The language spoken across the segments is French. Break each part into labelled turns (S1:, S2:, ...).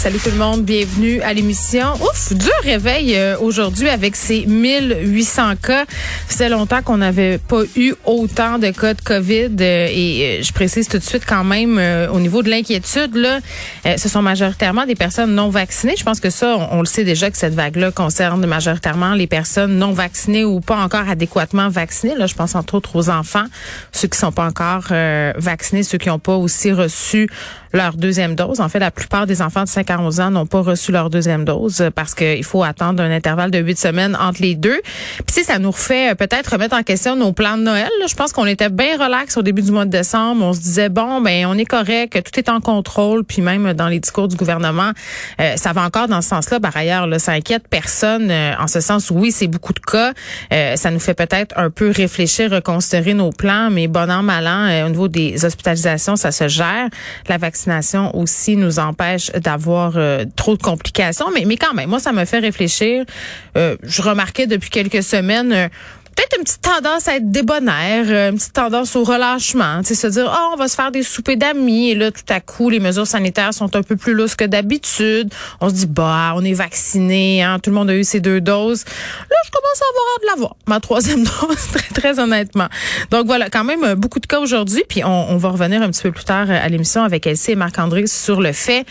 S1: Salut tout le monde, bienvenue à l'émission. Ouf, dur réveil euh, aujourd'hui avec ces 1800 cas. C'est longtemps qu'on n'avait pas eu autant de cas de COVID euh, et euh, je précise tout de suite quand même au niveau de l'inquiétude là, ce sont majoritairement des personnes non vaccinées. Je pense que ça on, le sait déjà que cette vague-là concerne majoritairement les personnes non vaccinées ou pas encore adéquatement vaccinées. Là, je pense entre autres aux enfants, ceux qui sont pas encore vaccinés, ceux qui n'ont pas aussi reçu leur deuxième dose. En fait, la plupart des enfants de 5 à 11 ans n'ont pas reçu leur deuxième dose parce qu'il faut attendre un intervalle de 8 semaines entre les deux. Puis si ça nous refait euh, peut-être remettre en question nos plans de Noël, je pense qu'on était bien relax au début du mois de décembre. On se disait bon, ben on est correct, tout est en contrôle. Puis même dans les discours du gouvernement, euh, ça va encore dans ce sens-là. Par ailleurs, là, ça inquiète personne euh, en ce sens. Oui, c'est beaucoup de cas. ça nous fait peut-être un peu réfléchir, reconsidérer nos plans, mais bon an mal an, au niveau des hospitalisations, ça se gère. La vaccination aussi nous empêche d'avoir euh, trop de complications. Mais, mais quand même, moi, ça me fait réfléchir. Euh, je remarquais depuis quelques semaines euh, peut-être une petite tendance à être débonnaire, euh, une petite tendance au relâchement, se dire, oh, on va se faire des soupers d'amis, et là, tout à coup, les mesures sanitaires sont un peu plus lousses que d'habitude. On se dit, bah, on est vacciné, hein, tout le monde a eu ses deux doses. Là, je commence à avoir hâte de l'avoir, ma troisième dose, très, très honnêtement. Donc voilà, quand même, euh, beaucoup de cas aujourd'hui, puis on, va revenir un petit peu plus tard euh, à l'émission avec Elsie et Marc-André sur le fait,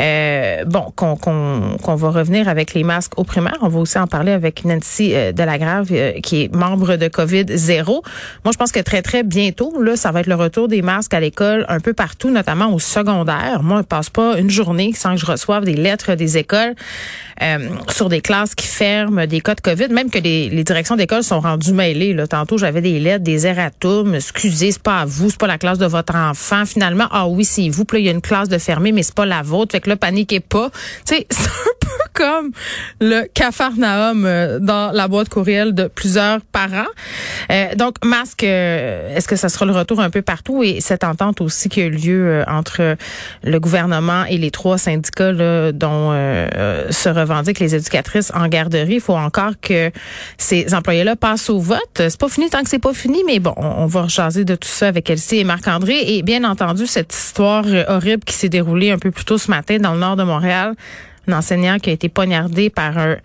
S1: euh, bon, qu'on qu'on va revenir avec les masques au primaire. On va aussi en parler avec Nancy Delagrave, qui est membre de COVID zéro. Moi, je pense que très, très bientôt, là, ça va être le retour des masques à l'école un peu partout, notamment au secondaire. Moi, je passe pas une journée sans que je reçoive des lettres des écoles euh, sur des classes qui ferment, des cas de COVID, même que les, les directions d'école sont rendues mêlées. Là. Tantôt, j'avais des lettres, des erratums. Excusez, c'est pas à vous, c'est pas la classe de votre enfant. Finalement, ah oui, c'est vous. Puis là, il y a une classe de fermée, mais c'est pas la vôtre. Fait que là, paniquez pas. Tu sais, c'est un peu comme le cafarnaum euh, dans la boîte courriel de plusieurs Euh, donc, masque, euh, est-ce que ça sera le retour un peu partout? Et cette entente aussi qui a eu lieu entre le gouvernement et les trois syndicats là, dont se revendiquent les éducatrices en garderie. Il faut encore que ces employés-là passent au vote. C'est pas fini tant que c'est pas fini, mais bon, on, va rechaser de tout ça avec Elsie et Marc-André. Et bien entendu, cette histoire horrible qui s'est déroulée un peu plus tôt ce matin dans le nord de Montréal un enseignant qui a été poignardé par un,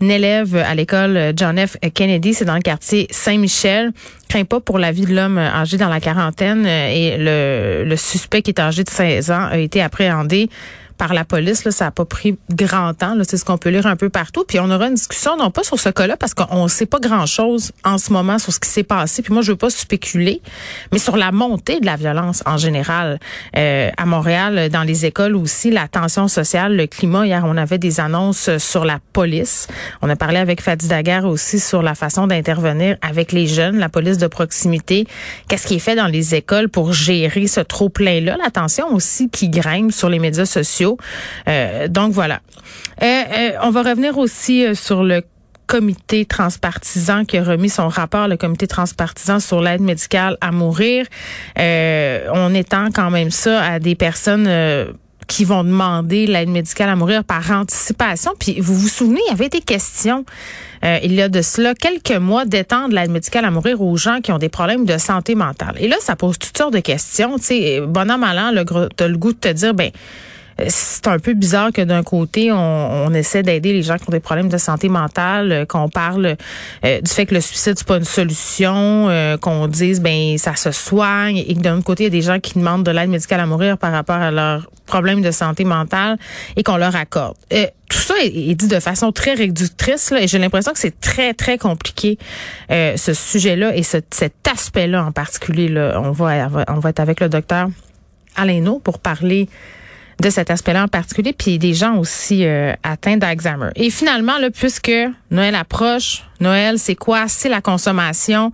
S1: élève à l'école John F. Kennedy, c'est dans le quartier Saint-Michel. Craint pas pour la vie de l'homme âgé dans la quarantaine et le, le suspect qui est âgé de 16 ans a été appréhendé par la police. Là, ça n'a pas pris grand temps. C'est ce qu'on peut lire un peu partout. Puis on aura une discussion, non pas sur ce cas-là, parce qu'on ne sait pas grand-chose en ce moment sur ce qui s'est passé. Puis moi, je veux pas spéculer, mais sur la montée de la violence en général euh, à Montréal, dans les écoles aussi, la tension sociale, le climat. Hier, on avait des annonces sur la police. On a parlé avec Fadi Daguerre aussi sur la façon d'intervenir avec les jeunes, la police de proximité. Qu'est-ce qui est fait dans les écoles pour gérer ce trop-plein-là? La tension aussi qui grimpe sur les médias sociaux euh, donc voilà. Euh, euh, on va revenir aussi sur le comité transpartisan qui a remis son rapport, le comité transpartisan sur l'aide médicale à mourir. on étend quand même ça à des personnes qui vont demander l'aide médicale à mourir par anticipation. Puis vous vous souvenez, il y avait des questions il y a de cela quelques mois d'étendre l'aide médicale à mourir aux gens qui ont des problèmes de santé mentale. Et là, ça pose toutes sortes de questions. Tu sais, bon an, mal an, le, as le goût de te dire, ben c'est un peu bizarre que d'un côté, on, essaie d'aider les gens qui ont des problèmes de santé mentale, euh, qu'on parle euh, du fait que le suicide c'est pas une solution, euh, qu'on dise ben ça se soigne, et que d'un autre côté, il y a des gens qui demandent de l'aide médicale à mourir par rapport à leurs problèmes de santé mentale et qu'on leur accorde. tout ça est, dit de façon très réductrice là, et j'ai l'impression que c'est très très compliqué ce sujet-là et cet aspect-là en particulier. Là, on va on va être avec le docteur Alain pour parler de cet aspect-là en particulier, puis des gens aussi euh, atteints d'Alzheimer. Et finalement, là, puisque Noël approche, Noël, c'est quoi? C'est la consommation.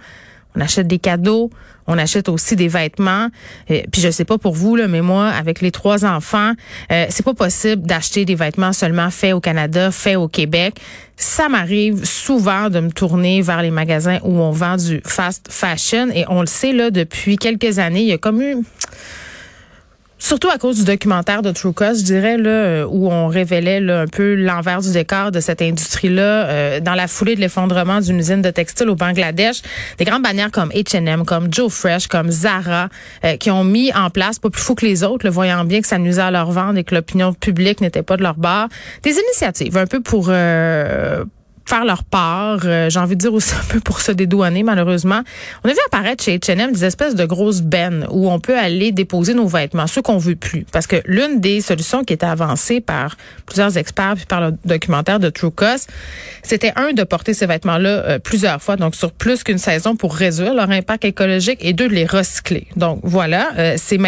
S1: On achète des cadeaux, on achète aussi des vêtements. Puis je sais pas pour vous là, mais moi, avec les trois enfants, euh, c'est pas possible d'acheter des vêtements seulement faits au Canada, faits au Québec. Ça m'arrive souvent de me tourner vers les magasins où on vend du fast fashion et on le sait là depuis quelques années, il y a comme eu surtout à cause du documentaire de True Cost, je dirais, là, euh, où on révélait là, un peu l'envers du décor de cette industrie-là euh, dans la foulée de l'effondrement d'une usine de textile au Bangladesh. Des grandes bannières comme H&M, comme Joe Fresh, comme Zara, euh, qui ont mis en place, pas plus fou que les autres, le voyant bien que ça nuisait à leur vente et que l'opinion publique n'était pas de leur bord, des initiatives un peu pour faire leur part. Euh, j'ai envie de dire aussi un peu pour se dédouaner, malheureusement. On a vu apparaître chez H&M des espèces de grosses bennes où on peut aller déposer nos vêtements, ceux qu'on veut plus. Parce que l'une des solutions qui était avancée par plusieurs experts puis par le documentaire de True Cost, c'était un de porter ces vêtements-là euh, plusieurs fois, donc sur plus qu'une saison pour réduire leur impact écologique, et deux de les recycler. Donc voilà, euh, c'est